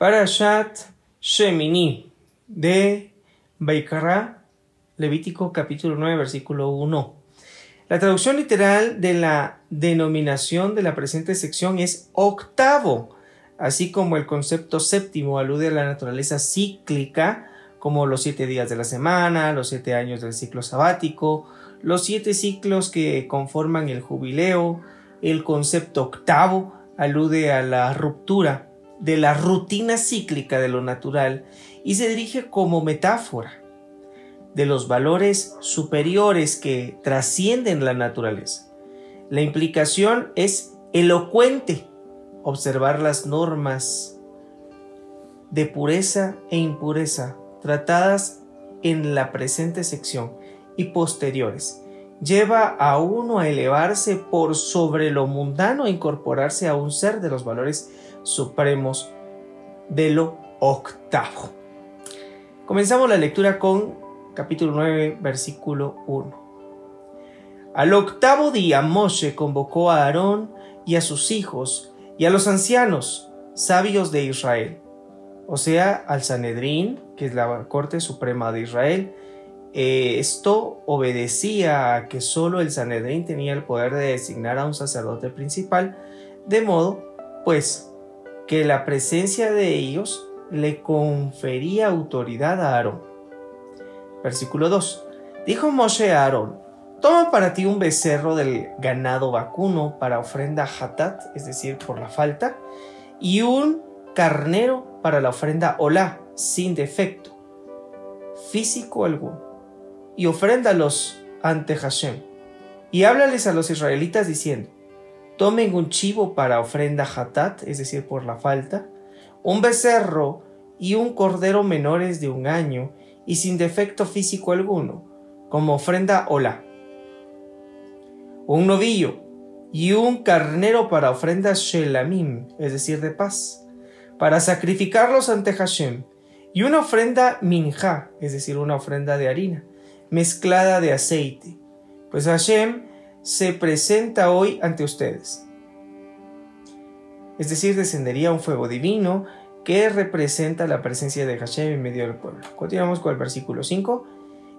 Parashat Shemini de Baikara, Levítico capítulo 9, versículo 1. La traducción literal de la denominación de la presente sección es octavo, así como el concepto séptimo alude a la naturaleza cíclica, como los siete días de la semana, los siete años del ciclo sabático, los siete ciclos que conforman el jubileo, el concepto octavo alude a la ruptura de la rutina cíclica de lo natural y se dirige como metáfora de los valores superiores que trascienden la naturaleza. La implicación es elocuente observar las normas de pureza e impureza tratadas en la presente sección y posteriores. Lleva a uno a elevarse por sobre lo mundano e incorporarse a un ser de los valores supremos de lo octavo. Comenzamos la lectura con capítulo 9, versículo 1. Al octavo día Moshe convocó a Aarón y a sus hijos y a los ancianos sabios de Israel, o sea, al Sanedrín, que es la Corte Suprema de Israel. Eh, esto obedecía a que solo el Sanedrín tenía el poder de designar a un sacerdote principal, de modo, pues, que la presencia de ellos le confería autoridad a Aarón. Versículo 2. Dijo Moshe a Aarón, toma para ti un becerro del ganado vacuno para ofrenda hatat, es decir, por la falta, y un carnero para la ofrenda olá, sin defecto, físico alguno, y ofréndalos ante Hashem. Y háblales a los israelitas diciendo, tomen un chivo para ofrenda hatat, es decir, por la falta, un becerro y un cordero menores de un año y sin defecto físico alguno, como ofrenda hola. Un novillo y un carnero para ofrenda shelamim, es decir, de paz, para sacrificarlos ante Hashem, y una ofrenda minja, es decir, una ofrenda de harina, mezclada de aceite, pues Hashem se presenta hoy ante ustedes. Es decir, descendería un fuego divino que representa la presencia de Hashem en medio del pueblo. Continuamos con el versículo 5.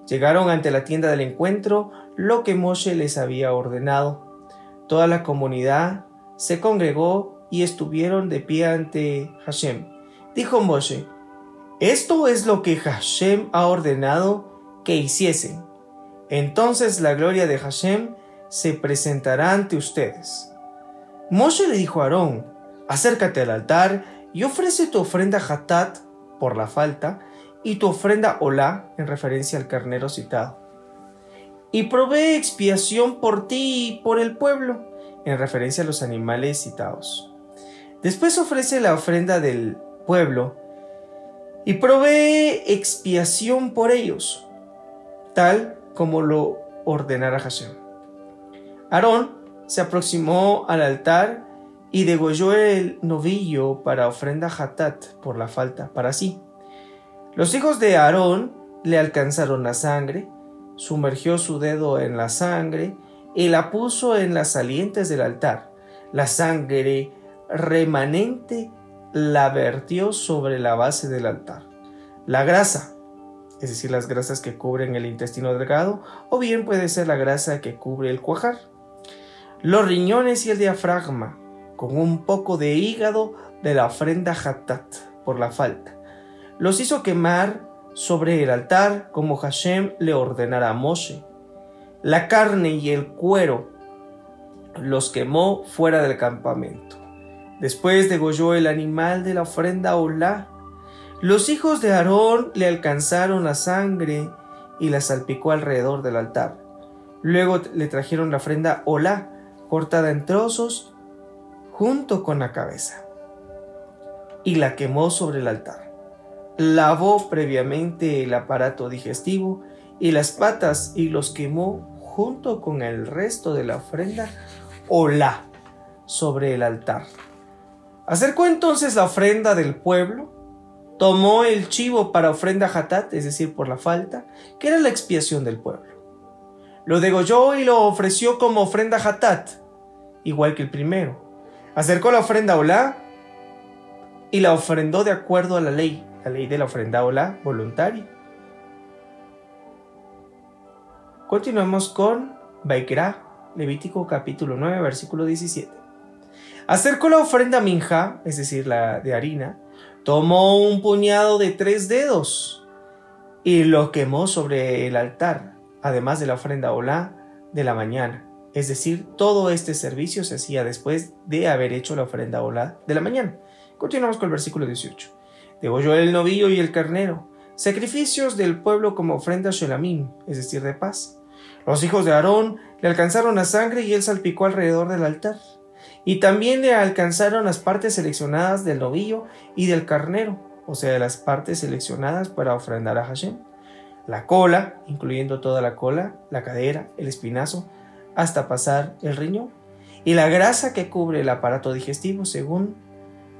Llegaron ante la tienda del encuentro lo que Moshe les había ordenado. Toda la comunidad se congregó y estuvieron de pie ante Hashem. Dijo Moshe, esto es lo que Hashem ha ordenado que hiciesen. Entonces la gloria de Hashem se presentará ante ustedes. Moshe le dijo a Aarón, acércate al altar y ofrece tu ofrenda hatat por la falta y tu ofrenda olá en referencia al carnero citado. Y provee expiación por ti y por el pueblo en referencia a los animales citados. Después ofrece la ofrenda del pueblo y provee expiación por ellos, tal como lo ordenara Hashem. Aarón se aproximó al altar y degolló el novillo para ofrenda hatat por la falta, para sí. Los hijos de Aarón le alcanzaron la sangre, sumergió su dedo en la sangre y la puso en las salientes del altar. La sangre remanente la vertió sobre la base del altar. La grasa, es decir, las grasas que cubren el intestino delgado, o bien puede ser la grasa que cubre el cuajar los riñones y el diafragma, con un poco de hígado de la ofrenda Hatat por la falta. Los hizo quemar sobre el altar como Hashem le ordenara a Moshe. La carne y el cuero los quemó fuera del campamento. Después degolló el animal de la ofrenda Olá. Los hijos de Aarón le alcanzaron la sangre y la salpicó alrededor del altar. Luego le trajeron la ofrenda Olá cortada en trozos junto con la cabeza, y la quemó sobre el altar. Lavó previamente el aparato digestivo y las patas y los quemó junto con el resto de la ofrenda o la sobre el altar. Acercó entonces la ofrenda del pueblo, tomó el chivo para ofrenda hatat, es decir, por la falta, que era la expiación del pueblo. Lo degolló y lo ofreció como ofrenda hatat, igual que el primero. Acercó la ofrenda Olá y la ofrendó de acuerdo a la ley, la ley de la ofrenda o la voluntaria. Continuamos con Baikra, Levítico capítulo 9, versículo 17. Acercó la ofrenda minja, es decir, la de harina, tomó un puñado de tres dedos y lo quemó sobre el altar, además de la ofrenda olá de la mañana. Es decir, todo este servicio se hacía después de haber hecho la ofrenda olá de la mañana. Continuamos con el versículo 18. Degolló el novillo y el carnero, sacrificios del pueblo como ofrenda shelamim, es decir, de paz. Los hijos de Aarón le alcanzaron la sangre y él salpicó alrededor del altar. Y también le alcanzaron las partes seleccionadas del novillo y del carnero, o sea, las partes seleccionadas para ofrendar a Hashem. La cola, incluyendo toda la cola, la cadera, el espinazo, hasta pasar el riñón. Y la grasa que cubre el aparato digestivo, según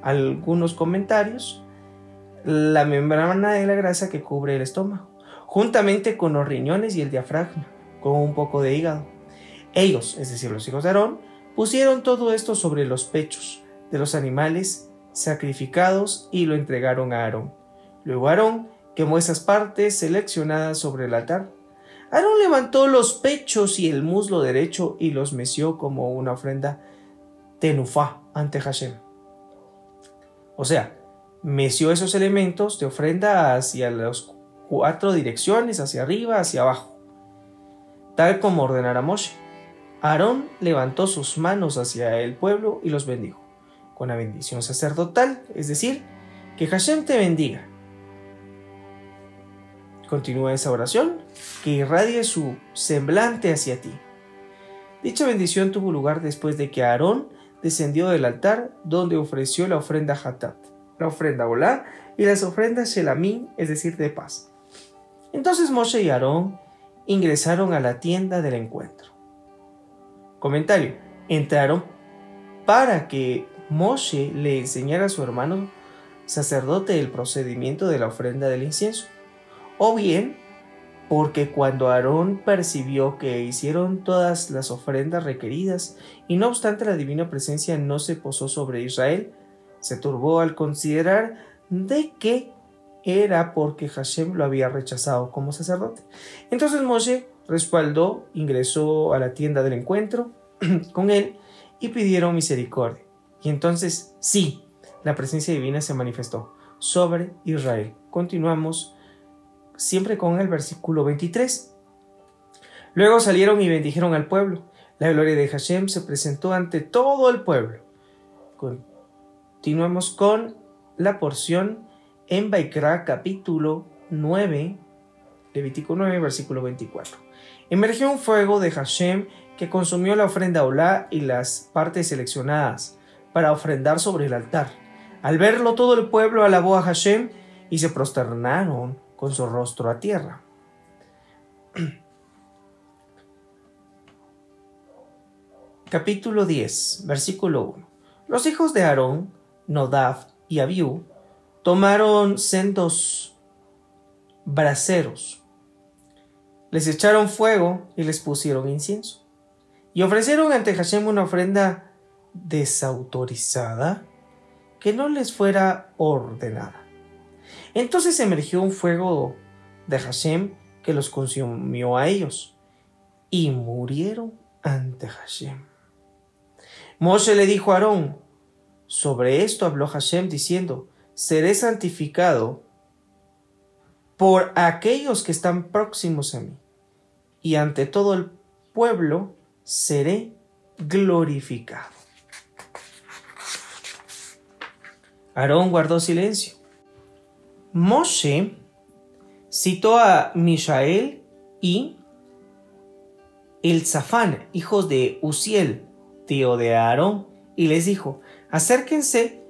algunos comentarios, la membrana de la grasa que cubre el estómago, juntamente con los riñones y el diafragma, con un poco de hígado. Ellos, es decir, los hijos de Aarón, pusieron todo esto sobre los pechos de los animales sacrificados y lo entregaron a Aarón. Luego Aarón quemó esas partes seleccionadas sobre el altar. Aarón levantó los pechos y el muslo derecho y los meció como una ofrenda tenufá ante Hashem. O sea, meció esos elementos de ofrenda hacia las cuatro direcciones, hacia arriba, hacia abajo, tal como ordenara Moshe. Aarón levantó sus manos hacia el pueblo y los bendijo con la bendición sacerdotal, es decir, que Hashem te bendiga. Continúa esa oración, que irradie su semblante hacia ti. Dicha bendición tuvo lugar después de que Aarón descendió del altar donde ofreció la ofrenda Hatat, la ofrenda Olá y las ofrendas Shelamín, es decir, de paz. Entonces Moshe y Aarón ingresaron a la tienda del encuentro. Comentario. Entraron para que Moshe le enseñara a su hermano sacerdote el procedimiento de la ofrenda del incienso. O bien, porque cuando Aarón percibió que hicieron todas las ofrendas requeridas y no obstante la divina presencia no se posó sobre Israel, se turbó al considerar de que era porque Hashem lo había rechazado como sacerdote. Entonces Moshe respaldó, ingresó a la tienda del encuentro con él y pidieron misericordia. Y entonces, sí, la presencia divina se manifestó sobre Israel. Continuamos siempre con el versículo 23. Luego salieron y bendijeron al pueblo. La gloria de Hashem se presentó ante todo el pueblo. Continuamos con la porción en Baikra capítulo 9, Levítico 9, versículo 24. Emergió un fuego de Hashem que consumió la ofrenda Olá y las partes seleccionadas para ofrendar sobre el altar. Al verlo todo el pueblo alabó a Hashem y se prosternaron con su rostro a tierra. Capítulo 10, versículo 1. Los hijos de Aarón, Nodab y Abiú, tomaron sendos braseros, les echaron fuego y les pusieron incienso, y ofrecieron ante Hashem una ofrenda desautorizada que no les fuera ordenada. Entonces emergió un fuego de Hashem que los consumió a ellos y murieron ante Hashem. Moshe le dijo a Aarón, sobre esto habló Hashem diciendo, seré santificado por aquellos que están próximos a mí, y ante todo el pueblo seré glorificado. Aarón guardó silencio. Moshe citó a Mishael y el Zafán, hijos de Uziel, tío de Aarón, y les dijo, acérquense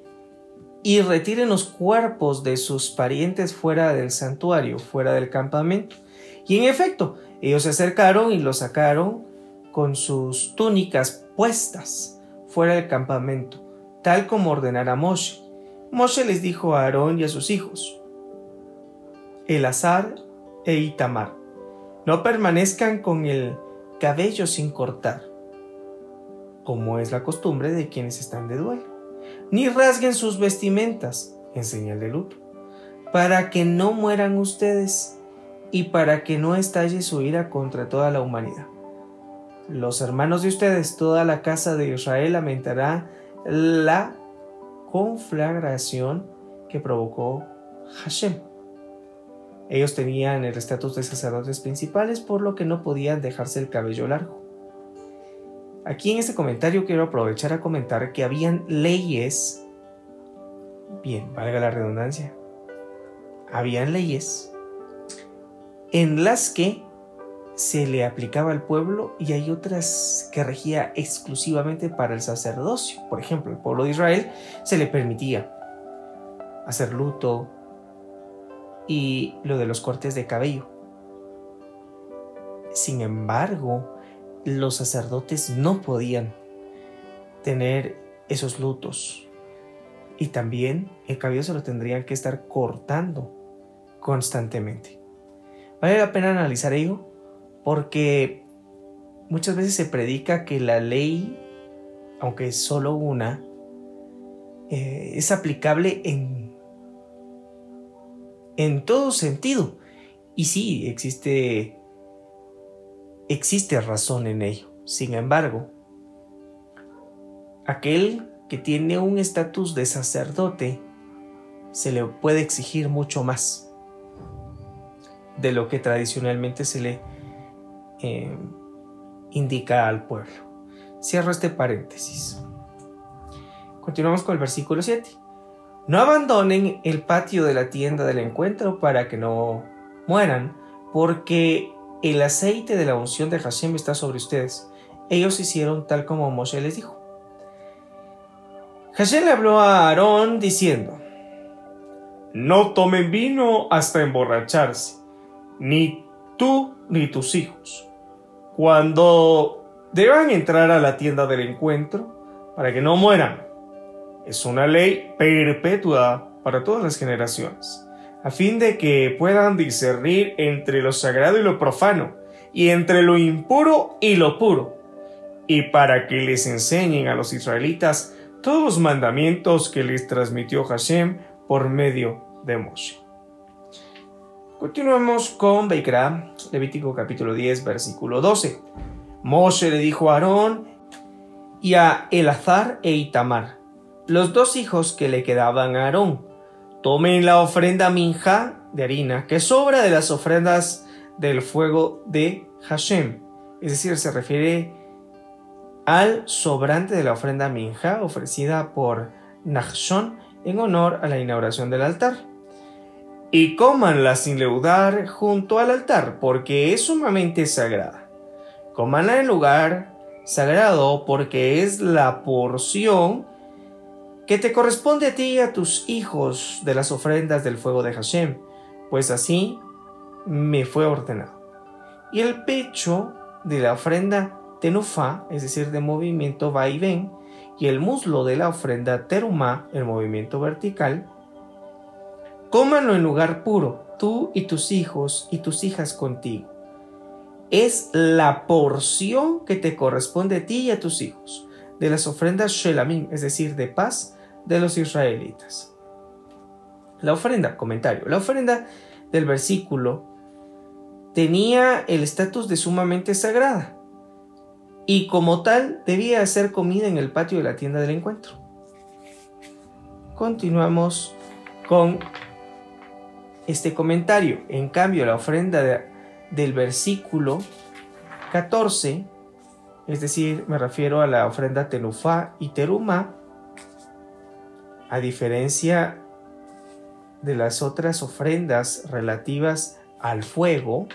y retiren los cuerpos de sus parientes fuera del santuario, fuera del campamento. Y en efecto, ellos se acercaron y los sacaron con sus túnicas puestas fuera del campamento, tal como ordenara Moshe. Moshe les dijo a Aarón y a sus hijos, Elazar e Itamar, no permanezcan con el cabello sin cortar, como es la costumbre de quienes están de duelo. ni rasguen sus vestimentas en señal de luto, para que no mueran ustedes y para que no estalle su ira contra toda la humanidad. Los hermanos de ustedes, toda la casa de Israel lamentará la conflagración que provocó Hashem. Ellos tenían el estatus de sacerdotes principales, por lo que no podían dejarse el cabello largo. Aquí en este comentario quiero aprovechar a comentar que habían leyes, bien, valga la redundancia, habían leyes en las que se le aplicaba al pueblo y hay otras que regía exclusivamente para el sacerdocio. Por ejemplo, al pueblo de Israel se le permitía hacer luto y lo de los cortes de cabello. Sin embargo, los sacerdotes no podían tener esos lutos y también el cabello se lo tendrían que estar cortando constantemente. Vale la pena analizar ello porque muchas veces se predica que la ley, aunque es solo una, eh, es aplicable en, en todo sentido. Y sí, existe, existe razón en ello. Sin embargo, aquel que tiene un estatus de sacerdote, se le puede exigir mucho más de lo que tradicionalmente se le eh, indica al pueblo. Cierro este paréntesis. Continuamos con el versículo 7. No abandonen el patio de la tienda del encuentro para que no mueran, porque el aceite de la unción de Hashem está sobre ustedes. Ellos hicieron tal como Moshe les dijo. Hashem le habló a Aarón diciendo, No tomen vino hasta emborracharse, ni tú ni tus hijos cuando deban entrar a la tienda del encuentro para que no mueran. Es una ley perpetua para todas las generaciones, a fin de que puedan discernir entre lo sagrado y lo profano, y entre lo impuro y lo puro, y para que les enseñen a los israelitas todos los mandamientos que les transmitió Hashem por medio de Moshe. Continuemos con Beikra, Levítico capítulo 10, versículo 12. Moshe le dijo a Aarón y a Elazar e Itamar, los dos hijos que le quedaban a Aarón, tomen la ofrenda minja de harina que sobra de las ofrendas del fuego de Hashem. Es decir, se refiere al sobrante de la ofrenda minja ofrecida por Nachshon en honor a la inauguración del altar y cómanla sin leudar junto al altar, porque es sumamente sagrada. Cómanla en lugar sagrado, porque es la porción que te corresponde a ti y a tus hijos de las ofrendas del fuego de Hashem, pues así me fue ordenado. Y el pecho de la ofrenda tenufá, es decir, de movimiento va y ven, y el muslo de la ofrenda terumá, el movimiento vertical, Cómanlo en lugar puro, tú y tus hijos y tus hijas contigo. Es la porción que te corresponde a ti y a tus hijos de las ofrendas Shelamim, es decir, de paz de los israelitas. La ofrenda, comentario, la ofrenda del versículo tenía el estatus de sumamente sagrada y como tal debía ser comida en el patio de la tienda del encuentro. Continuamos con este comentario. En cambio, la ofrenda del versículo 14, es decir, me refiero a la ofrenda Tenufá y Teruma, a diferencia de las otras ofrendas relativas al fuego,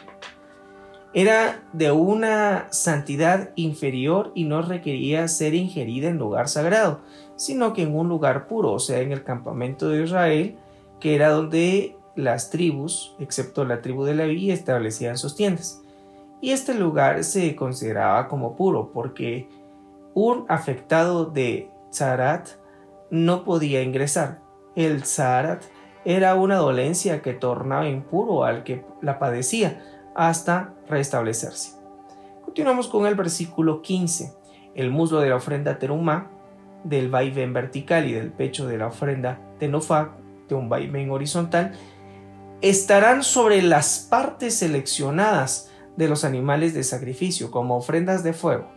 era de una santidad inferior y no requería ser ingerida en lugar sagrado, sino que en un lugar puro, o sea, en el campamento de Israel, que era donde las tribus, excepto la tribu de Leví, establecían sus tiendas. Y este lugar se consideraba como puro porque un afectado de Zarat no podía ingresar. El Zarat era una dolencia que tornaba impuro al que la padecía hasta restablecerse. Continuamos con el versículo 15. El muslo de la ofrenda terumá del vaivén vertical y del pecho de la ofrenda de Nofá, de un vaivén horizontal, estarán sobre las partes seleccionadas de los animales de sacrificio como ofrendas de fuego.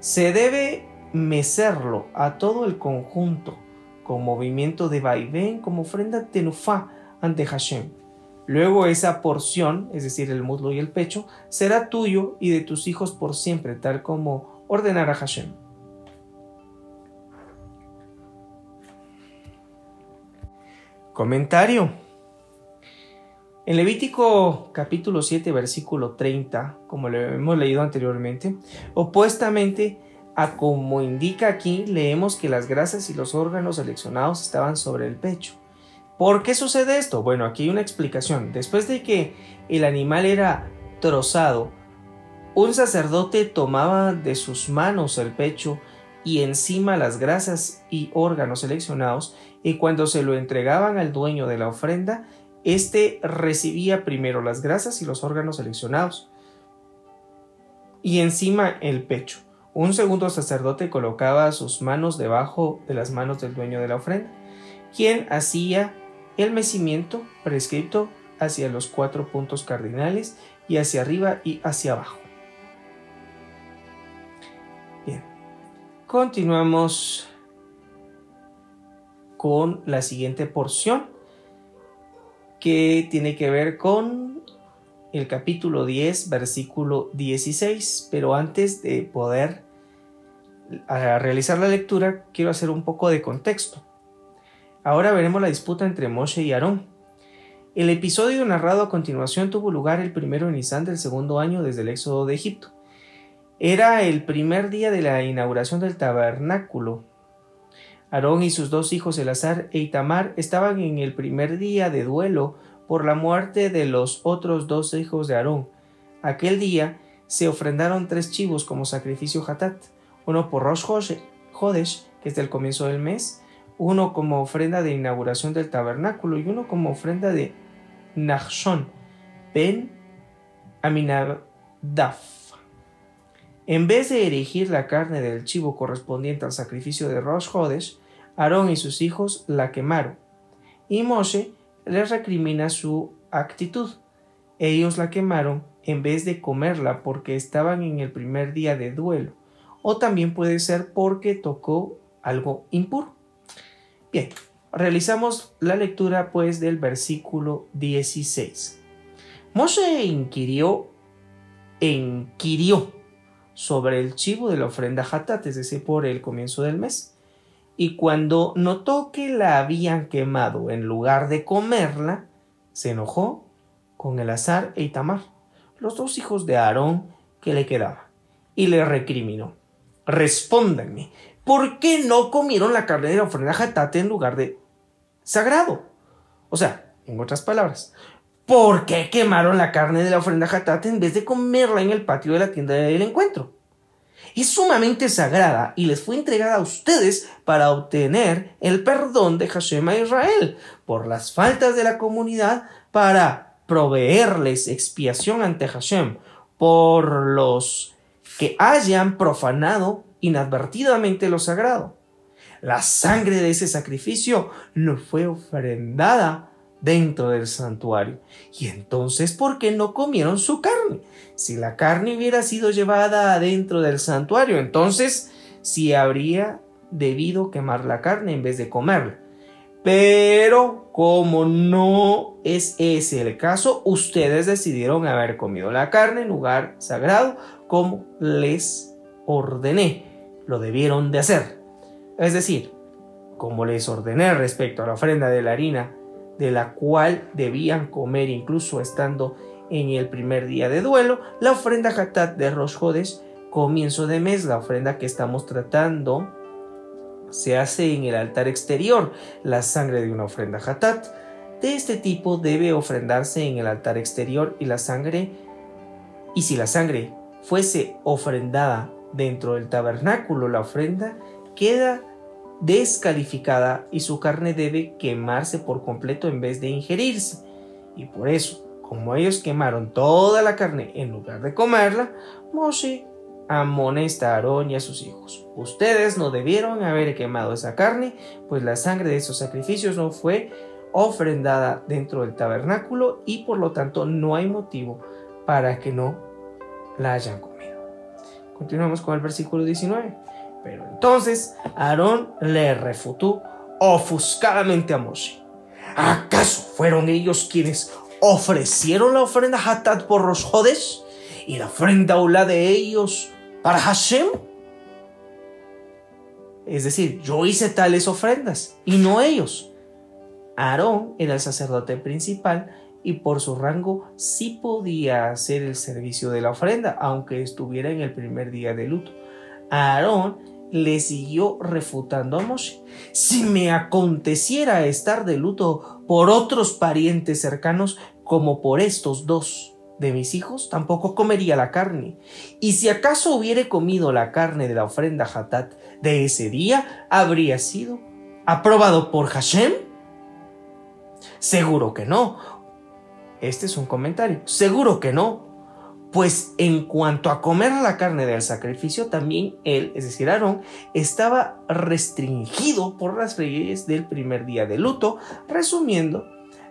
Se debe mecerlo a todo el conjunto con movimiento de vaivén como ofrenda tenufá ante Hashem. Luego esa porción, es decir, el muslo y el pecho, será tuyo y de tus hijos por siempre, tal como ordenará Hashem. Comentario. En Levítico capítulo 7 versículo 30, como lo hemos leído anteriormente, opuestamente a como indica aquí, leemos que las grasas y los órganos seleccionados estaban sobre el pecho. ¿Por qué sucede esto? Bueno, aquí hay una explicación. Después de que el animal era trozado, un sacerdote tomaba de sus manos el pecho y encima las grasas y órganos seleccionados, y cuando se lo entregaban al dueño de la ofrenda, éste recibía primero las grasas y los órganos seleccionados, y encima el pecho. Un segundo sacerdote colocaba sus manos debajo de las manos del dueño de la ofrenda, quien hacía el mecimiento prescrito hacia los cuatro puntos cardinales y hacia arriba y hacia abajo. Bien, continuamos con la siguiente porción que tiene que ver con el capítulo 10, versículo 16. Pero antes de poder realizar la lectura, quiero hacer un poco de contexto. Ahora veremos la disputa entre Moshe y Aarón. El episodio narrado a continuación tuvo lugar el primero de Nisan del segundo año desde el éxodo de Egipto. Era el primer día de la inauguración del tabernáculo. Aarón y sus dos hijos Elazar e Itamar estaban en el primer día de duelo por la muerte de los otros dos hijos de Aarón. Aquel día se ofrendaron tres chivos como sacrificio hatat, uno por Rosh Hodesh, que es del comienzo del mes, uno como ofrenda de inauguración del tabernáculo y uno como ofrenda de Nachshon ben Aminadaf. En vez de erigir la carne del chivo correspondiente al sacrificio de Rosh Hodesh, Aarón y sus hijos la quemaron, y Moshe les recrimina su actitud. Ellos la quemaron en vez de comerla porque estaban en el primer día de duelo, o también puede ser porque tocó algo impuro. Bien, realizamos la lectura pues del versículo 16. Moshe inquirió, inquirió sobre el chivo de la ofrenda hatat, es decir, por el comienzo del mes y cuando notó que la habían quemado en lugar de comerla, se enojó con el azar e Itamar, los dos hijos de Aarón que le quedaban, y le recriminó. Respóndanme, ¿por qué no comieron la carne de la ofrenda jatate en lugar de sagrado? O sea, en otras palabras, ¿por qué quemaron la carne de la ofrenda jatate en vez de comerla en el patio de la tienda del encuentro? Es sumamente sagrada y les fue entregada a ustedes para obtener el perdón de Hashem a Israel por las faltas de la comunidad para proveerles expiación ante Hashem por los que hayan profanado inadvertidamente lo sagrado. La sangre de ese sacrificio no fue ofrendada dentro del santuario. Y entonces, ¿por qué no comieron su carne? Si la carne hubiera sido llevada adentro del santuario, entonces sí habría debido quemar la carne en vez de comerla. Pero como no es ese el caso, ustedes decidieron haber comido la carne en lugar sagrado como les ordené. Lo debieron de hacer. Es decir, como les ordené respecto a la ofrenda de la harina de la cual debían comer incluso estando en el primer día de duelo, la ofrenda Hatat de Rosh comienzo de mes, la ofrenda que estamos tratando, se hace en el altar exterior, la sangre de una ofrenda Hatat. De este tipo debe ofrendarse en el altar exterior y la sangre, y si la sangre fuese ofrendada dentro del tabernáculo, la ofrenda queda descalificada y su carne debe quemarse por completo en vez de ingerirse. Y por eso, como ellos quemaron toda la carne en lugar de comerla, Moshe amonesta a Aarón y a sus hijos. Ustedes no debieron haber quemado esa carne, pues la sangre de esos sacrificios no fue ofrendada dentro del tabernáculo y por lo tanto no hay motivo para que no la hayan comido. Continuamos con el versículo 19. Pero entonces Aarón le refutó ofuscadamente a Moshe. ¿Acaso fueron ellos quienes ofrecieron la ofrenda Hatat por los Jodes y la ofrenda Ula de ellos para Hashem? Es decir, yo hice tales ofrendas y no ellos. Aarón era el sacerdote principal y por su rango sí podía hacer el servicio de la ofrenda, aunque estuviera en el primer día de luto. Aarón le siguió refutando a Moshe. Si me aconteciera estar de luto por otros parientes cercanos como por estos dos de mis hijos, tampoco comería la carne. Y si acaso hubiere comido la carne de la ofrenda Hatat de ese día, habría sido aprobado por Hashem. Seguro que no. Este es un comentario. Seguro que no. Pues en cuanto a comer la carne del sacrificio, también él, es decir, Aarón, estaba restringido por las leyes del primer día de luto. Resumiendo,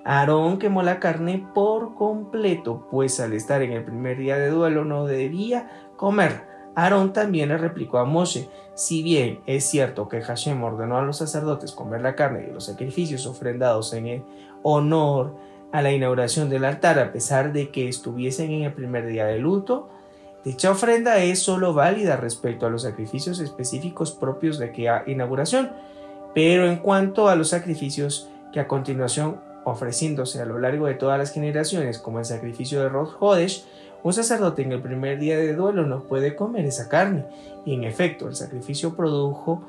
Aarón quemó la carne por completo, pues al estar en el primer día de duelo no debía comer. Aarón también le replicó a Moshe, si bien es cierto que Hashem ordenó a los sacerdotes comer la carne de los sacrificios ofrendados en el honor a la inauguración del altar a pesar de que estuviesen en el primer día de luto, dicha ofrenda es solo válida respecto a los sacrificios específicos propios de aquella inauguración, pero en cuanto a los sacrificios que a continuación ofreciéndose a lo largo de todas las generaciones, como el sacrificio de Rosh Hodesh, un sacerdote en el primer día de duelo no puede comer esa carne. Y en efecto, el sacrificio produjo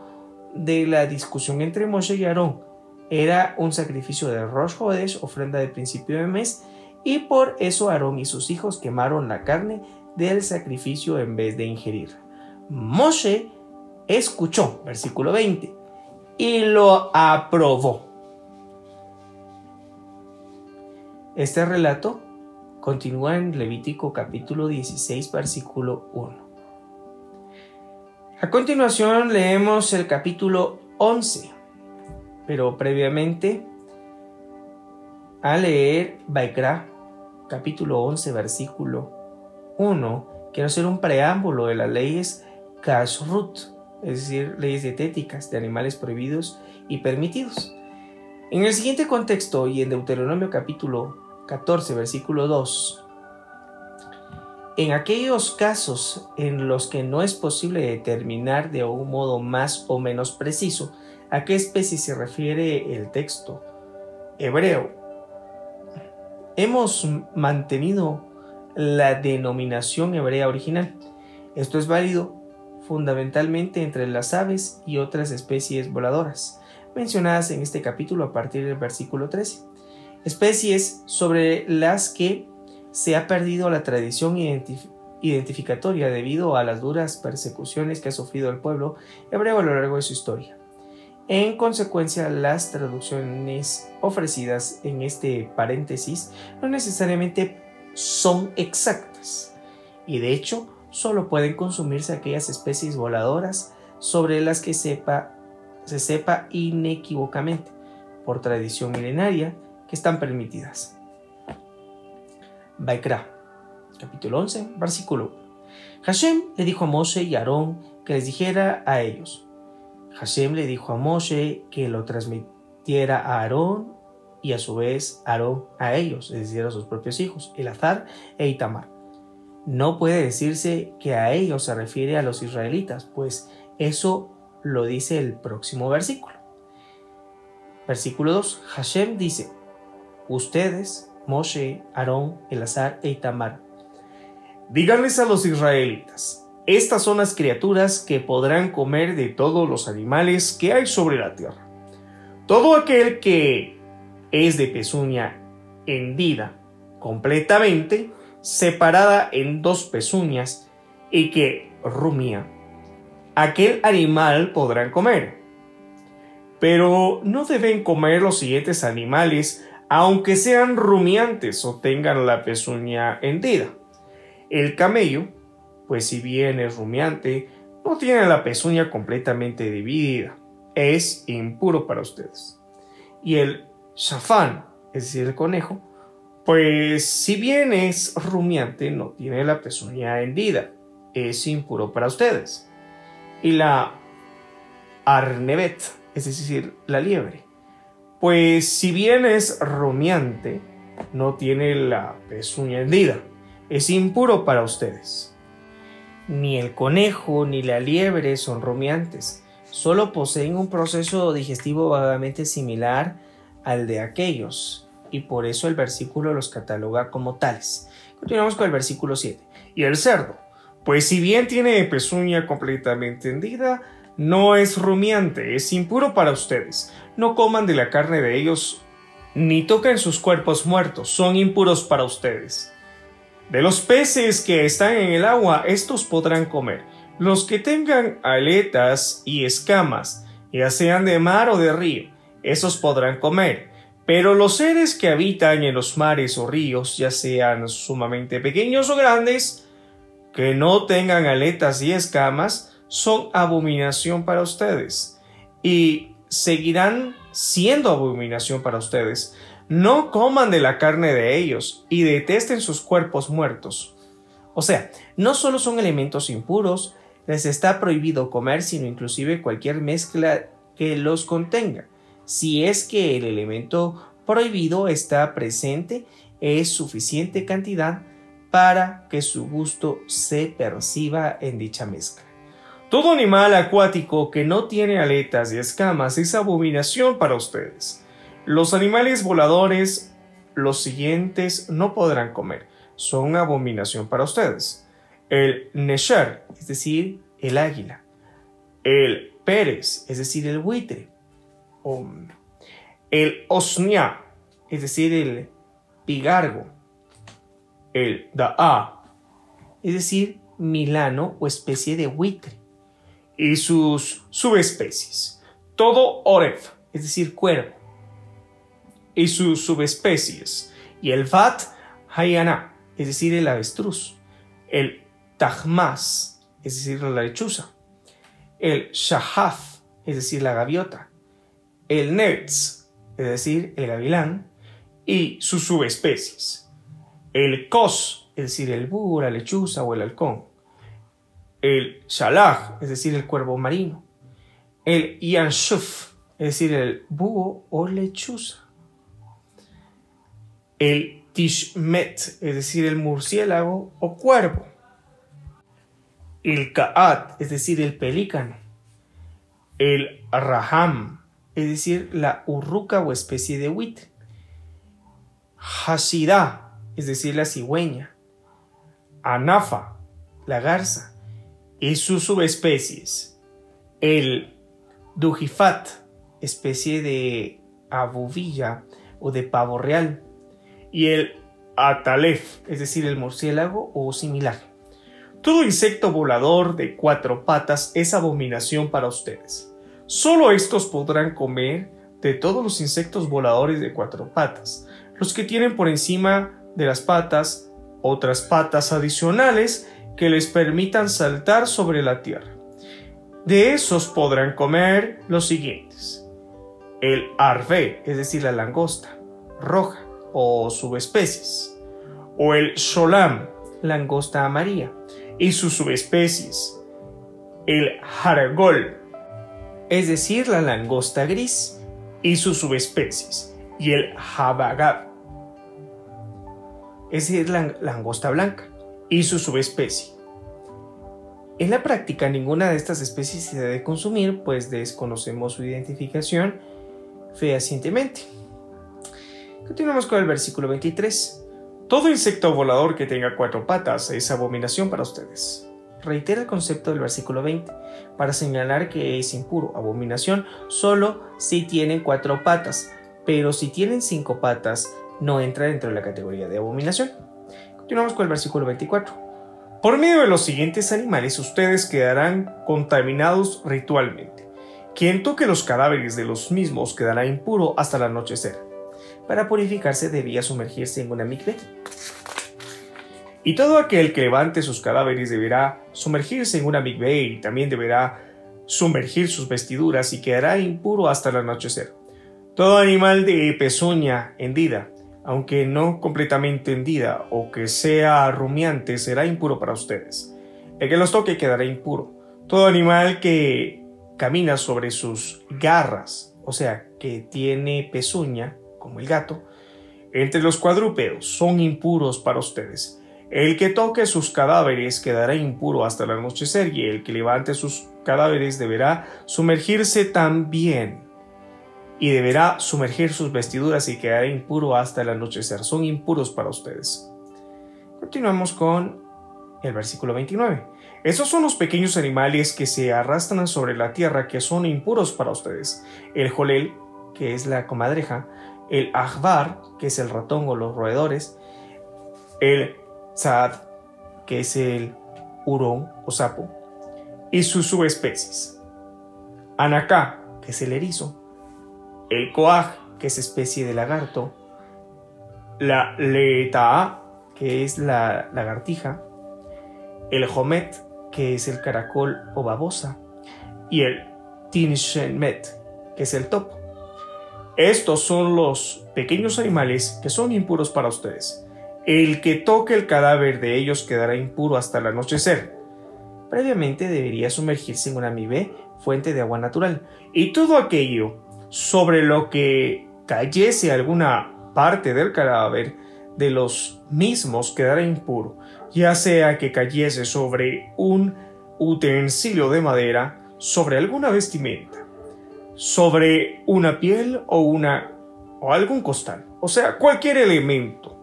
de la discusión entre Moshe y Aarón, era un sacrificio de Rosh Hodesh, ofrenda de principio de mes, y por eso Aarón y sus hijos quemaron la carne del sacrificio en vez de ingerir. Moshe escuchó, versículo 20, y lo aprobó. Este relato continúa en Levítico capítulo 16, versículo 1. A continuación leemos el capítulo 11 pero previamente a leer Baikra, capítulo 11, versículo 1, quiero hacer un preámbulo de las leyes Kashrut, es decir, leyes dietéticas de animales prohibidos y permitidos. En el siguiente contexto y en Deuteronomio capítulo 14, versículo 2, en aquellos casos en los que no es posible determinar de un modo más o menos preciso ¿A qué especie se refiere el texto hebreo? Hemos mantenido la denominación hebrea original. Esto es válido fundamentalmente entre las aves y otras especies voladoras, mencionadas en este capítulo a partir del versículo 13. Especies sobre las que se ha perdido la tradición identificatoria debido a las duras persecuciones que ha sufrido el pueblo hebreo a lo largo de su historia. En consecuencia, las traducciones ofrecidas en este paréntesis no necesariamente son exactas y de hecho solo pueden consumirse aquellas especies voladoras sobre las que sepa, se sepa inequívocamente por tradición milenaria que están permitidas. Baikra, capítulo 11, versículo 1. Hashem le dijo a Moshe y Aarón que les dijera a ellos, Hashem le dijo a Moshe que lo transmitiera a Aarón y a su vez Aarón a ellos, es decir, a sus propios hijos, Elazar e Itamar. No puede decirse que a ellos se refiere a los israelitas, pues eso lo dice el próximo versículo. Versículo 2. Hashem dice, ustedes, Moshe, Aarón, Elazar e Itamar, díganles a los israelitas, estas son las criaturas que podrán comer de todos los animales que hay sobre la tierra. Todo aquel que es de pezuña hendida completamente, separada en dos pezuñas y que rumía, aquel animal podrán comer. Pero no deben comer los siguientes animales aunque sean rumiantes o tengan la pezuña hendida. El camello, pues si bien es rumiante, no tiene la pezuña completamente dividida. Es impuro para ustedes. Y el shafán, es decir, el conejo, pues si bien es rumiante, no tiene la pezuña hendida. Es impuro para ustedes. Y la arnevet, es decir, la liebre, pues si bien es rumiante, no tiene la pezuña hendida. Es impuro para ustedes. Ni el conejo ni la liebre son rumiantes, solo poseen un proceso digestivo vagamente similar al de aquellos, y por eso el versículo los cataloga como tales. Continuamos con el versículo 7. Y el cerdo, pues si bien tiene pezuña completamente hendida, no es rumiante, es impuro para ustedes. No coman de la carne de ellos, ni toquen sus cuerpos muertos, son impuros para ustedes. De los peces que están en el agua, estos podrán comer. Los que tengan aletas y escamas, ya sean de mar o de río, esos podrán comer. Pero los seres que habitan en los mares o ríos, ya sean sumamente pequeños o grandes, que no tengan aletas y escamas, son abominación para ustedes. Y seguirán siendo abominación para ustedes. No coman de la carne de ellos y detesten sus cuerpos muertos. O sea, no solo son elementos impuros, les está prohibido comer, sino inclusive cualquier mezcla que los contenga. Si es que el elemento prohibido está presente, es suficiente cantidad para que su gusto se perciba en dicha mezcla. Todo animal acuático que no tiene aletas y escamas es abominación para ustedes. Los animales voladores, los siguientes no podrán comer, son abominación para ustedes. El nesher, es decir, el águila. El pérez, es decir, el buitre. El osnia, es decir, el pigargo. El da'a, es decir, milano o especie de buitre y sus subespecies. Todo Oref, es decir, cuervo, y sus subespecies. Y el Vat Hayana, es decir, el avestruz. El Tajmas, es decir, la lechuza. El Shahaf, es decir, la gaviota. El Netz, es decir, el gavilán. Y sus subespecies. El Kos, es decir, el búho, la lechuza o el halcón el shalach, es decir, el cuervo marino, el yanshuf, es decir, el búho o lechuza, el tishmet, es decir, el murciélago o cuervo, el kaat, es decir, el pelícano, el raham, es decir, la urruca o especie de huit, hashida, es decir, la cigüeña, anafa, la garza, y sus subespecies. El dujifat, especie de abubilla o de pavo real. Y el atalef, es decir, el murciélago o similar. Todo insecto volador de cuatro patas es abominación para ustedes. Solo estos podrán comer de todos los insectos voladores de cuatro patas. Los que tienen por encima de las patas otras patas adicionales que les permitan saltar sobre la tierra. De esos podrán comer los siguientes. El arve, es decir, la langosta roja o subespecies. O el sholam, langosta amarilla, y sus subespecies. El jaragol, es decir, la langosta gris, y sus subespecies. Y el jabagab, es decir, la langosta blanca y su subespecie. En la práctica ninguna de estas especies se debe consumir, pues desconocemos su identificación fehacientemente. Continuamos con el versículo 23. Todo insecto volador que tenga cuatro patas es abominación para ustedes. Reitera el concepto del versículo 20 para señalar que es impuro, abominación, solo si tienen cuatro patas, pero si tienen cinco patas no entra dentro de la categoría de abominación. Continuamos con el versículo 24. Por medio de los siguientes animales ustedes quedarán contaminados ritualmente. Quien toque los cadáveres de los mismos quedará impuro hasta el anochecer. Para purificarse debía sumergirse en una mikve. Y todo aquel que levante sus cadáveres deberá sumergirse en una mikveh y también deberá sumergir sus vestiduras y quedará impuro hasta el anochecer. Todo animal de pezuña hendida, aunque no completamente hendida o que sea rumiante, será impuro para ustedes. El que los toque quedará impuro. Todo animal que camina sobre sus garras, o sea, que tiene pezuña, como el gato, entre los cuadrúpedos son impuros para ustedes. El que toque sus cadáveres quedará impuro hasta el anochecer y el que levante sus cadáveres deberá sumergirse también y deberá sumergir sus vestiduras y quedará impuro hasta el anochecer. Son impuros para ustedes. Continuamos con el versículo 29. Estos son los pequeños animales que se arrastran sobre la tierra que son impuros para ustedes. El jolel, que es la comadreja, el ahbar, que es el ratón o los roedores, el Saad, que es el hurón o sapo, y sus subespecies. Anaká, que es el erizo. El coaj, que es especie de lagarto. La letaa, que es la lagartija. El homet, que es el caracol o babosa. Y el tinshenmet, que es el topo. Estos son los pequeños animales que son impuros para ustedes. El que toque el cadáver de ellos quedará impuro hasta el anochecer. Previamente debería sumergirse en una mibe, fuente de agua natural, y todo aquello sobre lo que cayese alguna parte del cadáver de los mismos quedará impuro, ya sea que cayese sobre un utensilio de madera, sobre alguna vestimenta, sobre una piel o una o algún costal, o sea, cualquier elemento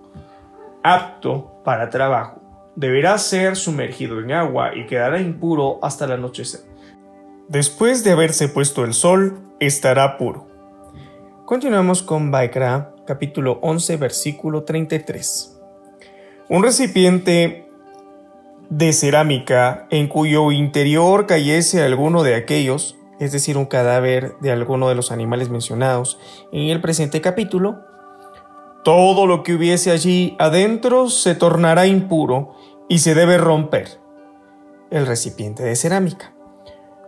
apto para trabajo. Deberá ser sumergido en agua y quedará impuro hasta el anochecer. Después de haberse puesto el sol, estará puro. Continuamos con Baikra, capítulo 11, versículo 33. Un recipiente de cerámica en cuyo interior cayese alguno de aquellos, es decir, un cadáver de alguno de los animales mencionados en el presente capítulo, todo lo que hubiese allí adentro se tornará impuro y se debe romper. El recipiente de cerámica.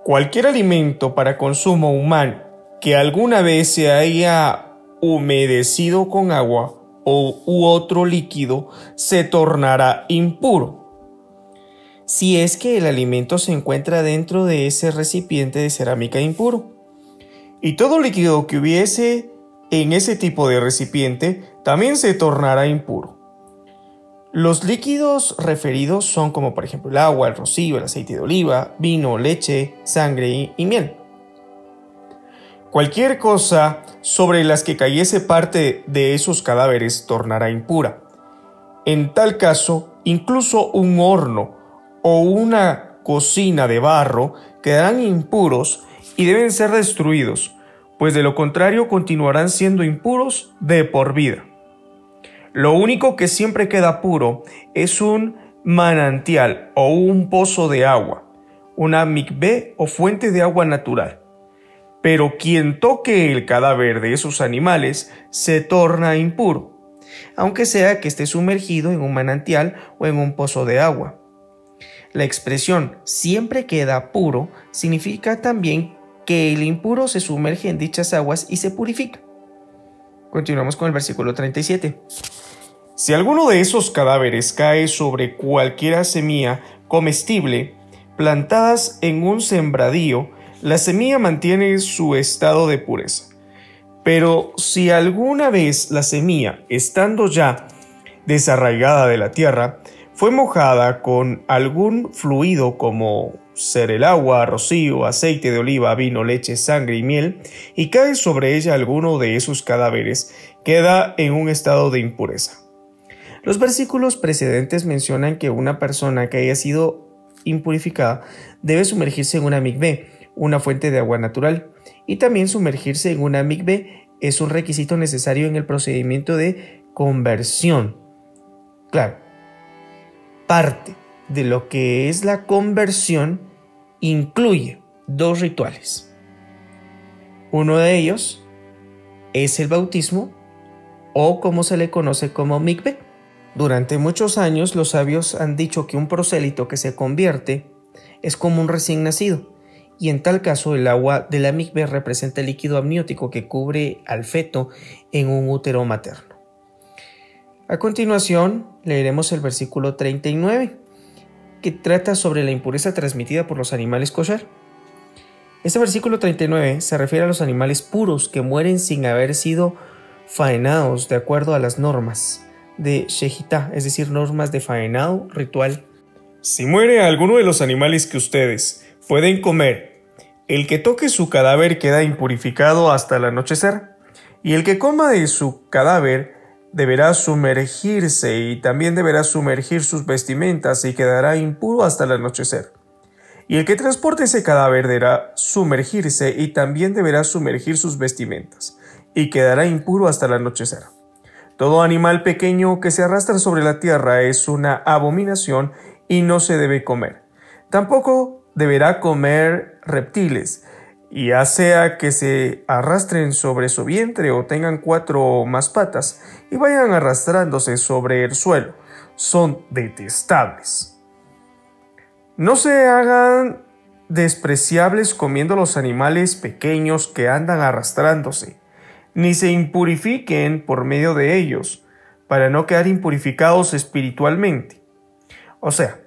Cualquier alimento para consumo humano que alguna vez se haya humedecido con agua o u otro líquido se tornará impuro. Si es que el alimento se encuentra dentro de ese recipiente de cerámica impuro. Y todo líquido que hubiese en ese tipo de recipiente también se tornará impuro. Los líquidos referidos son como por ejemplo el agua, el rocío, el aceite de oliva, vino, leche, sangre y, miel. Cualquier cosa sobre las que cayese parte de esos cadáveres tornará impura. En tal caso, incluso un horno o una cocina de barro quedarán impuros y deben ser destruidos, pues de lo contrario continuarán siendo impuros de por vida. Lo único que siempre queda puro es un manantial o un pozo de agua, una mikveh o fuente de agua natural. Pero quien toque el cadáver de esos animales se torna impuro, aunque sea que esté sumergido en un manantial o en un pozo de agua. La expresión siempre queda puro significa también que el impuro se sumerge en dichas aguas y se purifica. Continuamos con el versículo 37. Si alguno de esos cadáveres cae sobre cualquiera semilla comestible plantadas en un sembradío, la semilla mantiene su estado de pureza. Pero si alguna vez la semilla, estando ya desarraigada de la tierra, fue mojada con algún fluido como ser el agua, rocío, aceite de oliva, vino, leche, sangre y miel, y cae sobre ella alguno de esos cadáveres, queda en un estado de impureza. Los versículos precedentes mencionan que una persona que haya sido impurificada debe sumergirse en una migbe, una fuente de agua natural, y también sumergirse en una migbe es un requisito necesario en el procedimiento de conversión. Claro, parte de lo que es la conversión incluye dos rituales. Uno de ellos es el bautismo o como se le conoce como mikveh. Durante muchos años los sabios han dicho que un prosélito que se convierte es como un recién nacido, y en tal caso el agua de la migbe representa el líquido amniótico que cubre al feto en un útero materno. A continuación leeremos el versículo 39, que trata sobre la impureza transmitida por los animales kosher. Este versículo 39 se refiere a los animales puros que mueren sin haber sido faenados de acuerdo a las normas de Shehita, es decir, normas de faenado ritual. Si muere alguno de los animales que ustedes pueden comer, el que toque su cadáver queda impurificado hasta el anochecer, y el que coma de su cadáver deberá sumergirse y también deberá sumergir sus vestimentas y quedará impuro hasta el anochecer. Y el que transporte ese cadáver deberá sumergirse y también deberá sumergir sus vestimentas y quedará impuro hasta el anochecer. Todo animal pequeño que se arrastra sobre la tierra es una abominación y no se debe comer. Tampoco deberá comer reptiles, ya sea que se arrastren sobre su vientre o tengan cuatro o más patas y vayan arrastrándose sobre el suelo. Son detestables. No se hagan despreciables comiendo los animales pequeños que andan arrastrándose ni se impurifiquen por medio de ellos, para no quedar impurificados espiritualmente. O sea,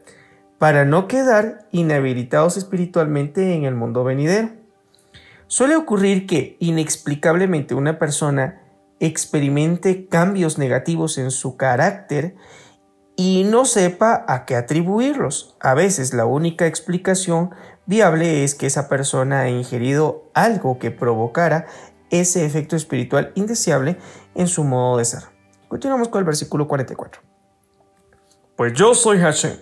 para no quedar inhabilitados espiritualmente en el mundo venidero. Suele ocurrir que inexplicablemente una persona experimente cambios negativos en su carácter y no sepa a qué atribuirlos. A veces la única explicación viable es que esa persona ha ingerido algo que provocara ese efecto espiritual indeseable en su modo de ser. Continuamos con el versículo 44. Pues yo soy Hashem,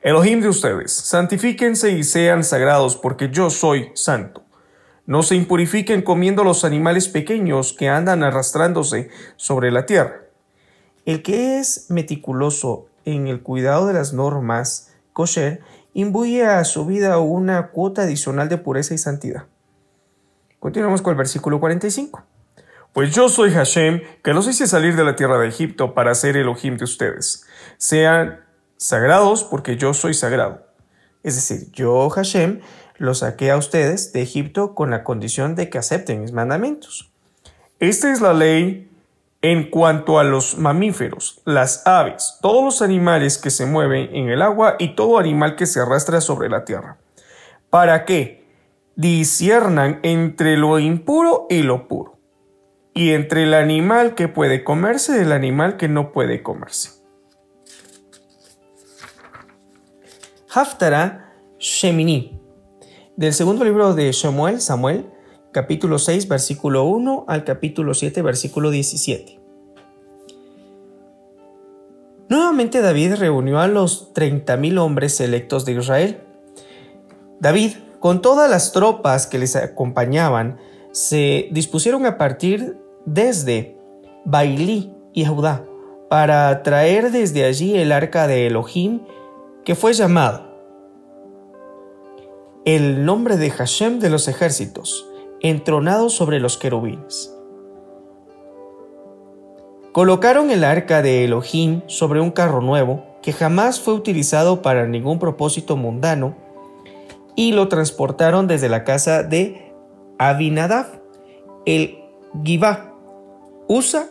Elohim de ustedes. Santifíquense y sean sagrados, porque yo soy santo. No se impurifiquen comiendo los animales pequeños que andan arrastrándose sobre la tierra. El que es meticuloso en el cuidado de las normas kosher imbuye a su vida una cuota adicional de pureza y santidad. Continuamos con el versículo 45. Pues yo soy Hashem, que los hice salir de la tierra de Egipto para ser Elohim de ustedes. Sean sagrados porque yo soy sagrado. Es decir, yo, Hashem, los saqué a ustedes de Egipto con la condición de que acepten mis mandamientos. Esta es la ley en cuanto a los mamíferos, las aves, todos los animales que se mueven en el agua y todo animal que se arrastra sobre la tierra. ¿Para qué? disiernan entre lo impuro y lo puro, y entre el animal que puede comerse y el animal que no puede comerse. Haftara Shemini, del segundo libro de Samuel, Samuel, capítulo 6, versículo 1 al capítulo 7, versículo 17. Nuevamente David reunió a los 30.000 hombres electos de Israel. David con todas las tropas que les acompañaban, se dispusieron a partir desde Bailí y Judá para traer desde allí el arca de Elohim, que fue llamado el nombre de Hashem de los ejércitos, entronado sobre los querubines. Colocaron el arca de Elohim sobre un carro nuevo que jamás fue utilizado para ningún propósito mundano y lo transportaron desde la casa de Abinadab, el Gibá, Usa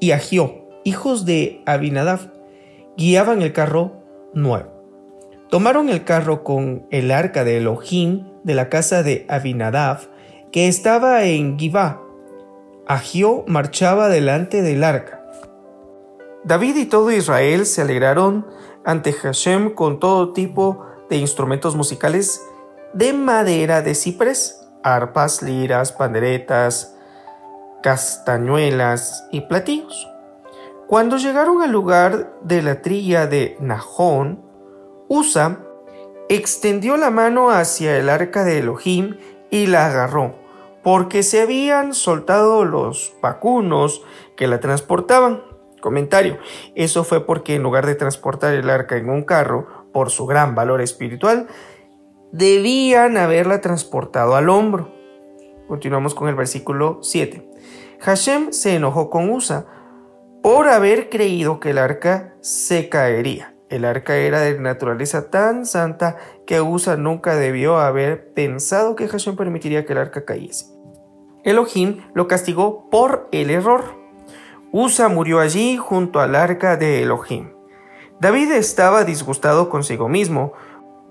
y Agió, hijos de Abinadab, guiaban el carro nuevo. Tomaron el carro con el arca de Elohim de la casa de Abinadab, que estaba en Gibá. Agió marchaba delante del arca. David y todo Israel se alegraron ante Hashem con todo tipo de instrumentos musicales de madera de ciprés, arpas, liras, panderetas, castañuelas y platillos. Cuando llegaron al lugar de la trilla de Nahón, Usa extendió la mano hacia el arca de Elohim y la agarró, porque se habían soltado los vacunos que la transportaban. Comentario, eso fue porque en lugar de transportar el arca en un carro, por su gran valor espiritual, debían haberla transportado al hombro. Continuamos con el versículo 7. Hashem se enojó con Usa por haber creído que el arca se caería. El arca era de naturaleza tan santa que Usa nunca debió haber pensado que Hashem permitiría que el arca cayese. Elohim lo castigó por el error. Usa murió allí junto al arca de Elohim. David estaba disgustado consigo mismo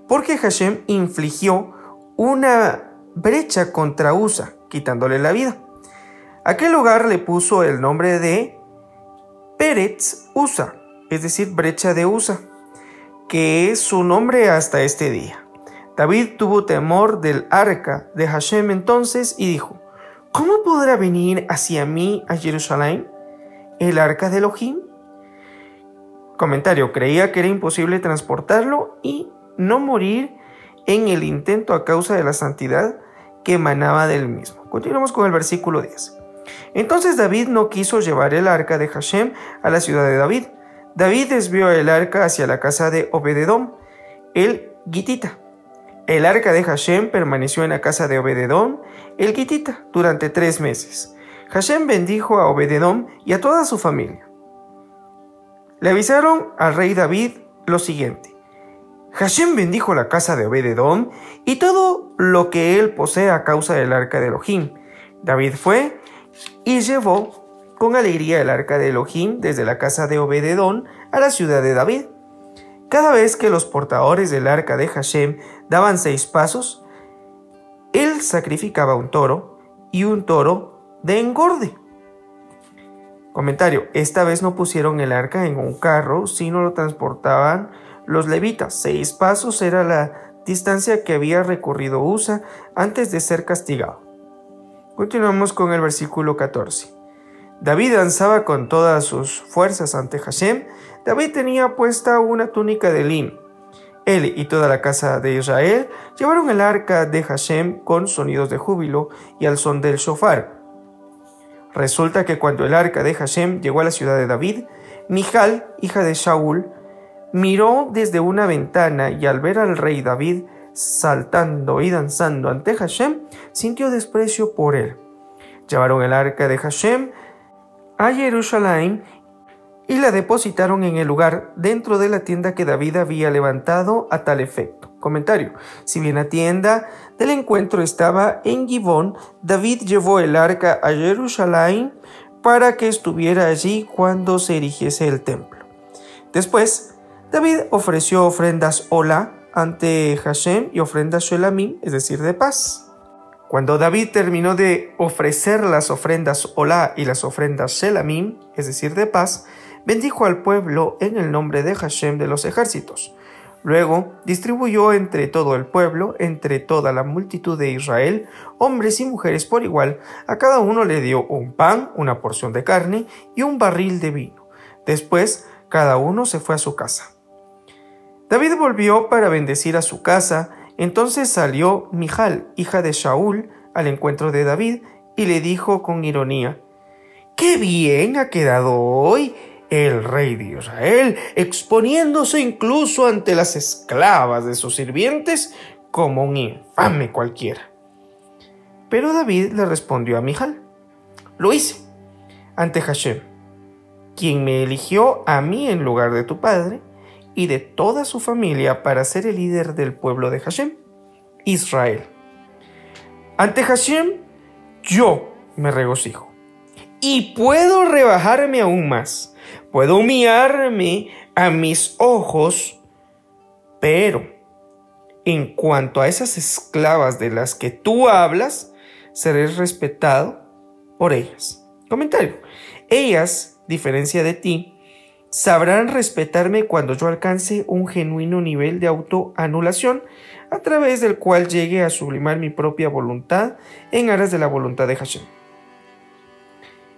porque Hashem infligió una brecha contra Usa, quitándole la vida. Aquel lugar le puso el nombre de Peretz Usa, es decir, brecha de Usa, que es su nombre hasta este día. David tuvo temor del arca de Hashem entonces y dijo, ¿Cómo podrá venir hacia mí a Jerusalén el arca de Elohim? Comentario, creía que era imposible transportarlo y no morir en el intento a causa de la santidad que emanaba del mismo. Continuamos con el versículo 10. Entonces David no quiso llevar el arca de Hashem a la ciudad de David. David desvió el arca hacia la casa de Obededón, el Gitita. El arca de Hashem permaneció en la casa de Obededón, el Gitita, durante tres meses. Hashem bendijo a Obededón y a toda su familia. Le avisaron al rey David lo siguiente. Hashem bendijo la casa de Obededón y todo lo que él posee a causa del arca de Elohim. David fue y llevó con alegría el arca de Elohim desde la casa de Obededón a la ciudad de David. Cada vez que los portadores del arca de Hashem daban seis pasos, él sacrificaba un toro y un toro de engorde. Comentario, esta vez no pusieron el arca en un carro, sino lo transportaban los levitas, seis pasos era la distancia que había recorrido Usa antes de ser castigado. Continuamos con el versículo 14. David danzaba con todas sus fuerzas ante Hashem. David tenía puesta una túnica de lino. Él y toda la casa de Israel llevaron el arca de Hashem con sonidos de júbilo y al son del shofar. Resulta que cuando el arca de Hashem llegó a la ciudad de David, Mijal, hija de Shaul, miró desde una ventana y al ver al rey David saltando y danzando ante Hashem, sintió desprecio por él. Llevaron el arca de Hashem a Jerusalén y la depositaron en el lugar dentro de la tienda que David había levantado a tal efecto. Comentario. Si bien la tienda del encuentro estaba en Gibón, David llevó el arca a Jerusalén para que estuviera allí cuando se erigiese el templo. Después, David ofreció ofrendas hola ante Hashem y ofrendas Shelamim, es decir, de paz. Cuando David terminó de ofrecer las ofrendas hola y las ofrendas Shelamim, es decir, de paz, bendijo al pueblo en el nombre de Hashem de los ejércitos. Luego distribuyó entre todo el pueblo, entre toda la multitud de Israel, hombres y mujeres por igual, a cada uno le dio un pan, una porción de carne y un barril de vino. Después, cada uno se fue a su casa. David volvió para bendecir a su casa, entonces salió Mijal, hija de Shaul, al encuentro de David y le dijo con ironía, ¡Qué bien ha quedado hoy el rey de Israel, exponiéndose incluso ante las esclavas de sus sirvientes como un infame cualquiera! Pero David le respondió a Mijal, lo hice ante Hashem, quien me eligió a mí en lugar de tu padre, y de toda su familia para ser el líder del pueblo de Hashem, Israel. Ante Hashem, yo me regocijo. Y puedo rebajarme aún más. Puedo humillarme a mis ojos, pero en cuanto a esas esclavas de las que tú hablas, seré respetado por ellas. Comentario. Ellas, diferencia de ti, sabrán respetarme cuando yo alcance un genuino nivel de autoanulación a través del cual llegue a sublimar mi propia voluntad en aras de la voluntad de Hashem.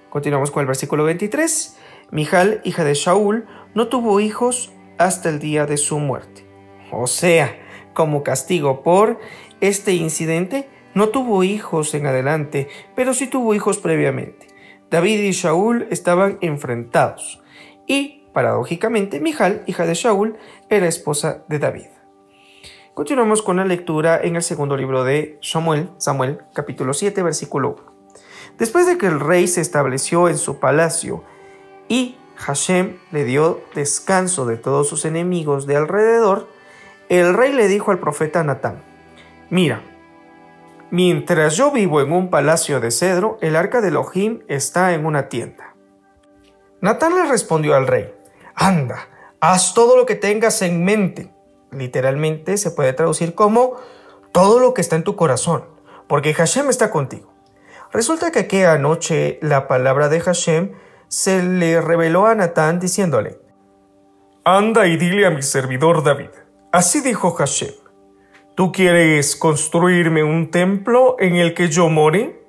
Continuamos con el versículo 23. Mijal, hija de Shaul, no tuvo hijos hasta el día de su muerte. O sea, como castigo por este incidente, no tuvo hijos en adelante, pero sí tuvo hijos previamente. David y Shaul estaban enfrentados y Paradójicamente, Mijal, hija de Shaul, era esposa de David. Continuamos con la lectura en el segundo libro de Samuel, Samuel, capítulo 7, versículo 1. Después de que el rey se estableció en su palacio y Hashem le dio descanso de todos sus enemigos de alrededor, el rey le dijo al profeta Natán, mira, mientras yo vivo en un palacio de cedro, el arca de Elohim está en una tienda. Natán le respondió al rey, anda, haz todo lo que tengas en mente. Literalmente se puede traducir como todo lo que está en tu corazón, porque Hashem está contigo. Resulta que aquella noche la palabra de Hashem se le reveló a Natán diciéndole, Anda y dile a mi servidor David. Así dijo Hashem, ¿tú quieres construirme un templo en el que yo more?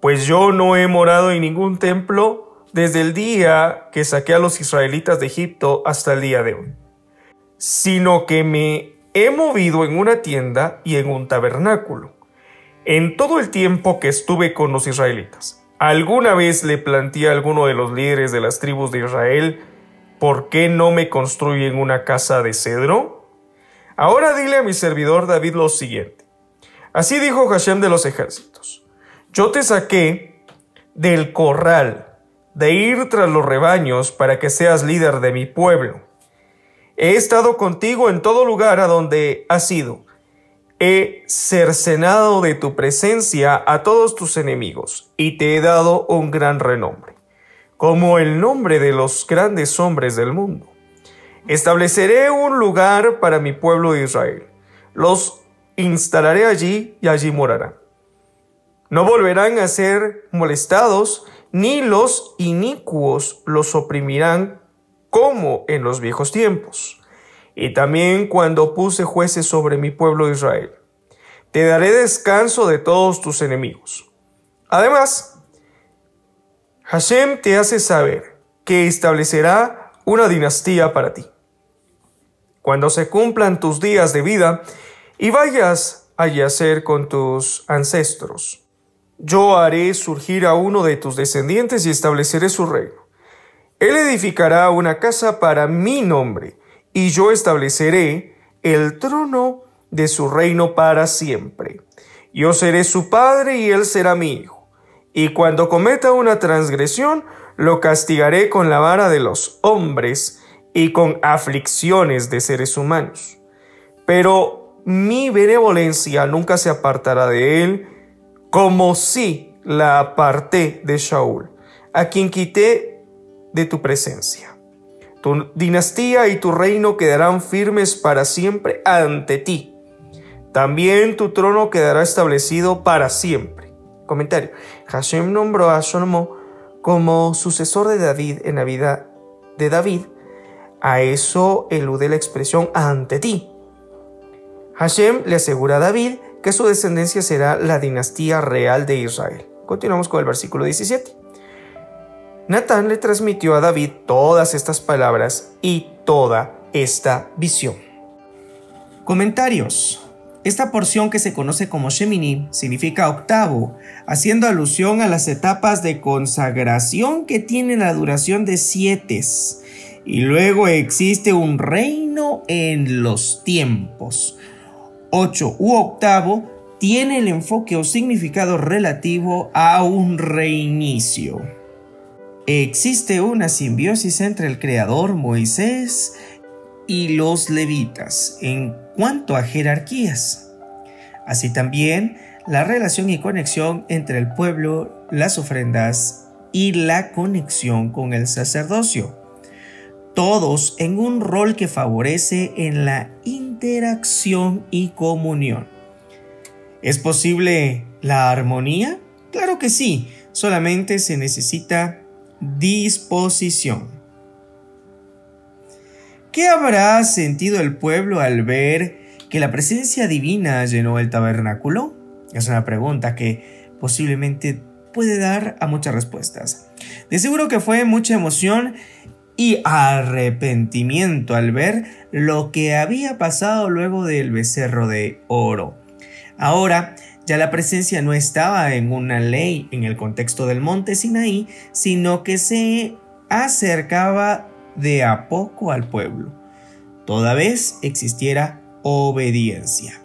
Pues yo no he morado en ningún templo desde el día que saqué a los israelitas de Egipto hasta el día de hoy, sino que me he movido en una tienda y en un tabernáculo, en todo el tiempo que estuve con los israelitas. ¿Alguna vez le planteé a alguno de los líderes de las tribus de Israel por qué no me construyen una casa de cedro? Ahora dile a mi servidor David lo siguiente. Así dijo Hashem de los ejércitos. Yo te saqué del corral de ir tras los rebaños para que seas líder de mi pueblo. He estado contigo en todo lugar a donde has ido He cercenado de tu presencia a todos tus enemigos y te he dado un gran renombre, como el nombre de los grandes hombres del mundo. Estableceré un lugar para mi pueblo de Israel. Los instalaré allí y allí morarán. No volverán a ser molestados, ni los inicuos los oprimirán como en los viejos tiempos y también cuando puse jueces sobre mi pueblo Israel. Te daré descanso de todos tus enemigos. Además, Hashem te hace saber que establecerá una dinastía para ti. Cuando se cumplan tus días de vida y vayas a yacer con tus ancestros, yo haré surgir a uno de tus descendientes y estableceré su reino. Él edificará una casa para mi nombre, y yo estableceré el trono de su reino para siempre. Yo seré su padre y él será mi hijo. Y cuando cometa una transgresión, lo castigaré con la vara de los hombres y con aflicciones de seres humanos. Pero mi benevolencia nunca se apartará de él, como si la aparté de Shaul, a quien quité de tu presencia. Tu dinastía y tu reino quedarán firmes para siempre ante ti. También tu trono quedará establecido para siempre. Comentario. Hashem nombró a Shlomo como sucesor de David en la vida de David. A eso elude la expresión ante ti. Hashem le asegura a David que su descendencia será la dinastía real de Israel. Continuamos con el versículo 17. Natán le transmitió a David todas estas palabras y toda esta visión. Comentarios. Esta porción que se conoce como Shemini significa octavo, haciendo alusión a las etapas de consagración que tienen la duración de siete. Y luego existe un reino en los tiempos. Ocho u octavo tiene el enfoque o significado relativo a un reinicio. Existe una simbiosis entre el creador Moisés y los levitas en cuanto a jerarquías. Así también la relación y conexión entre el pueblo, las ofrendas y la conexión con el sacerdocio. Todos en un rol que favorece en la interacción y comunión. ¿Es posible la armonía? Claro que sí, solamente se necesita disposición. ¿Qué habrá sentido el pueblo al ver que la presencia divina llenó el tabernáculo? Es una pregunta que posiblemente puede dar a muchas respuestas. De seguro que fue mucha emoción y arrepentimiento al ver lo que había pasado luego del becerro de oro. Ahora ya la presencia no estaba en una ley en el contexto del monte Sinaí, sino que se acercaba de a poco al pueblo, toda vez existiera obediencia.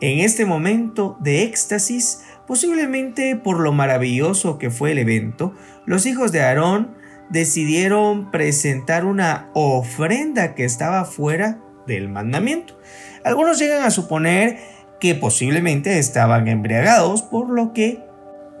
En este momento de éxtasis, posiblemente por lo maravilloso que fue el evento, los hijos de Aarón decidieron presentar una ofrenda que estaba fuera del mandamiento. Algunos llegan a suponer que posiblemente estaban embriagados, por lo que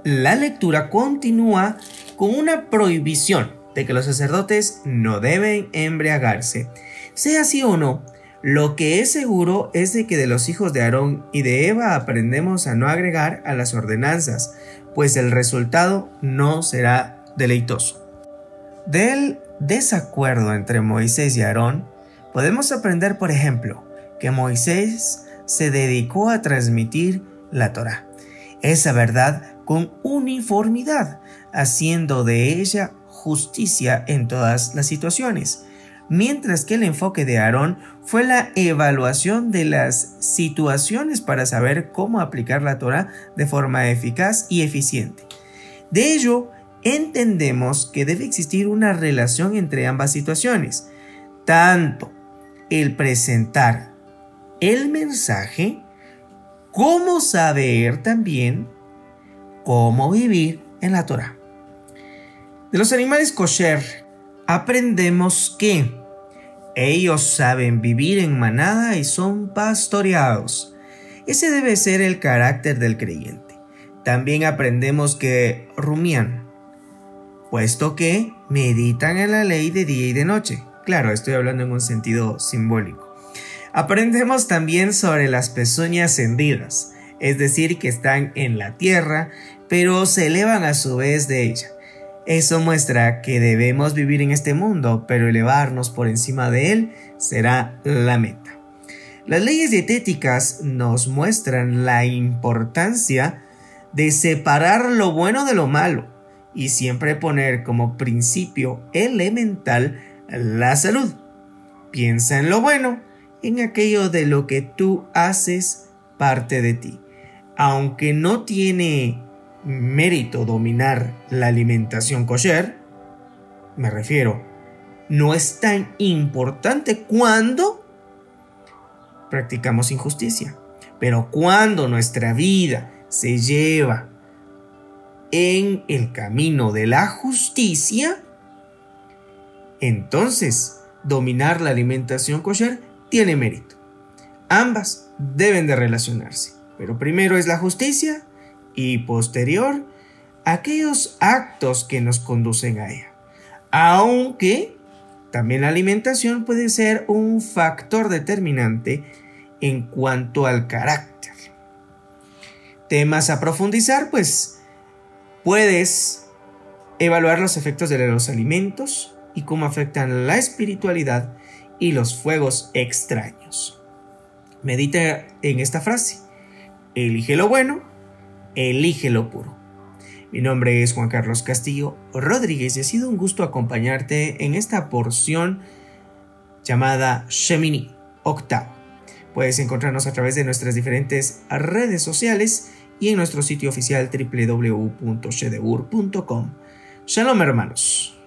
la lectura continúa con una prohibición de que los sacerdotes no deben embriagarse. Sea así o no, lo que es seguro es de que de los hijos de Aarón y de Eva aprendemos a no agregar a las ordenanzas, pues el resultado no será deleitoso. Del desacuerdo entre Moisés y Aarón, podemos aprender, por ejemplo, que Moisés se dedicó a transmitir la Torah, esa verdad con uniformidad, haciendo de ella justicia en todas las situaciones, mientras que el enfoque de Aarón fue la evaluación de las situaciones para saber cómo aplicar la Torah de forma eficaz y eficiente. De ello, entendemos que debe existir una relación entre ambas situaciones, tanto el presentar el mensaje como saber también cómo vivir en la Torah. De los animales kosher aprendemos que ellos saben vivir en manada y son pastoreados. Ese debe ser el carácter del creyente. También aprendemos que rumian, puesto que meditan en la ley de día y de noche. Claro, estoy hablando en un sentido simbólico. Aprendemos también sobre las pezuñas hendidas, es decir, que están en la tierra, pero se elevan a su vez de ella. Eso muestra que debemos vivir en este mundo, pero elevarnos por encima de él será la meta. Las leyes dietéticas nos muestran la importancia de separar lo bueno de lo malo y siempre poner como principio elemental la salud. Piensa en lo bueno, en aquello de lo que tú haces parte de ti. Aunque no tiene mérito dominar la alimentación kosher, me refiero, no es tan importante cuando practicamos injusticia. Pero cuando nuestra vida se lleva en el camino de la justicia, entonces dominar la alimentación kosher tiene mérito. Ambas deben de relacionarse, pero primero es la justicia y posterior aquellos actos que nos conducen a ella. Aunque también la alimentación puede ser un factor determinante en cuanto al carácter. Temas a profundizar, pues puedes evaluar los efectos de los alimentos y cómo afectan la espiritualidad y los fuegos extraños. Medita en esta frase. Elige lo bueno elige lo puro. Mi nombre es Juan Carlos Castillo Rodríguez y ha sido un gusto acompañarte en esta porción llamada Shemini Octavo. Puedes encontrarnos a través de nuestras diferentes redes sociales y en nuestro sitio oficial www.shedeur.com. Shalom hermanos.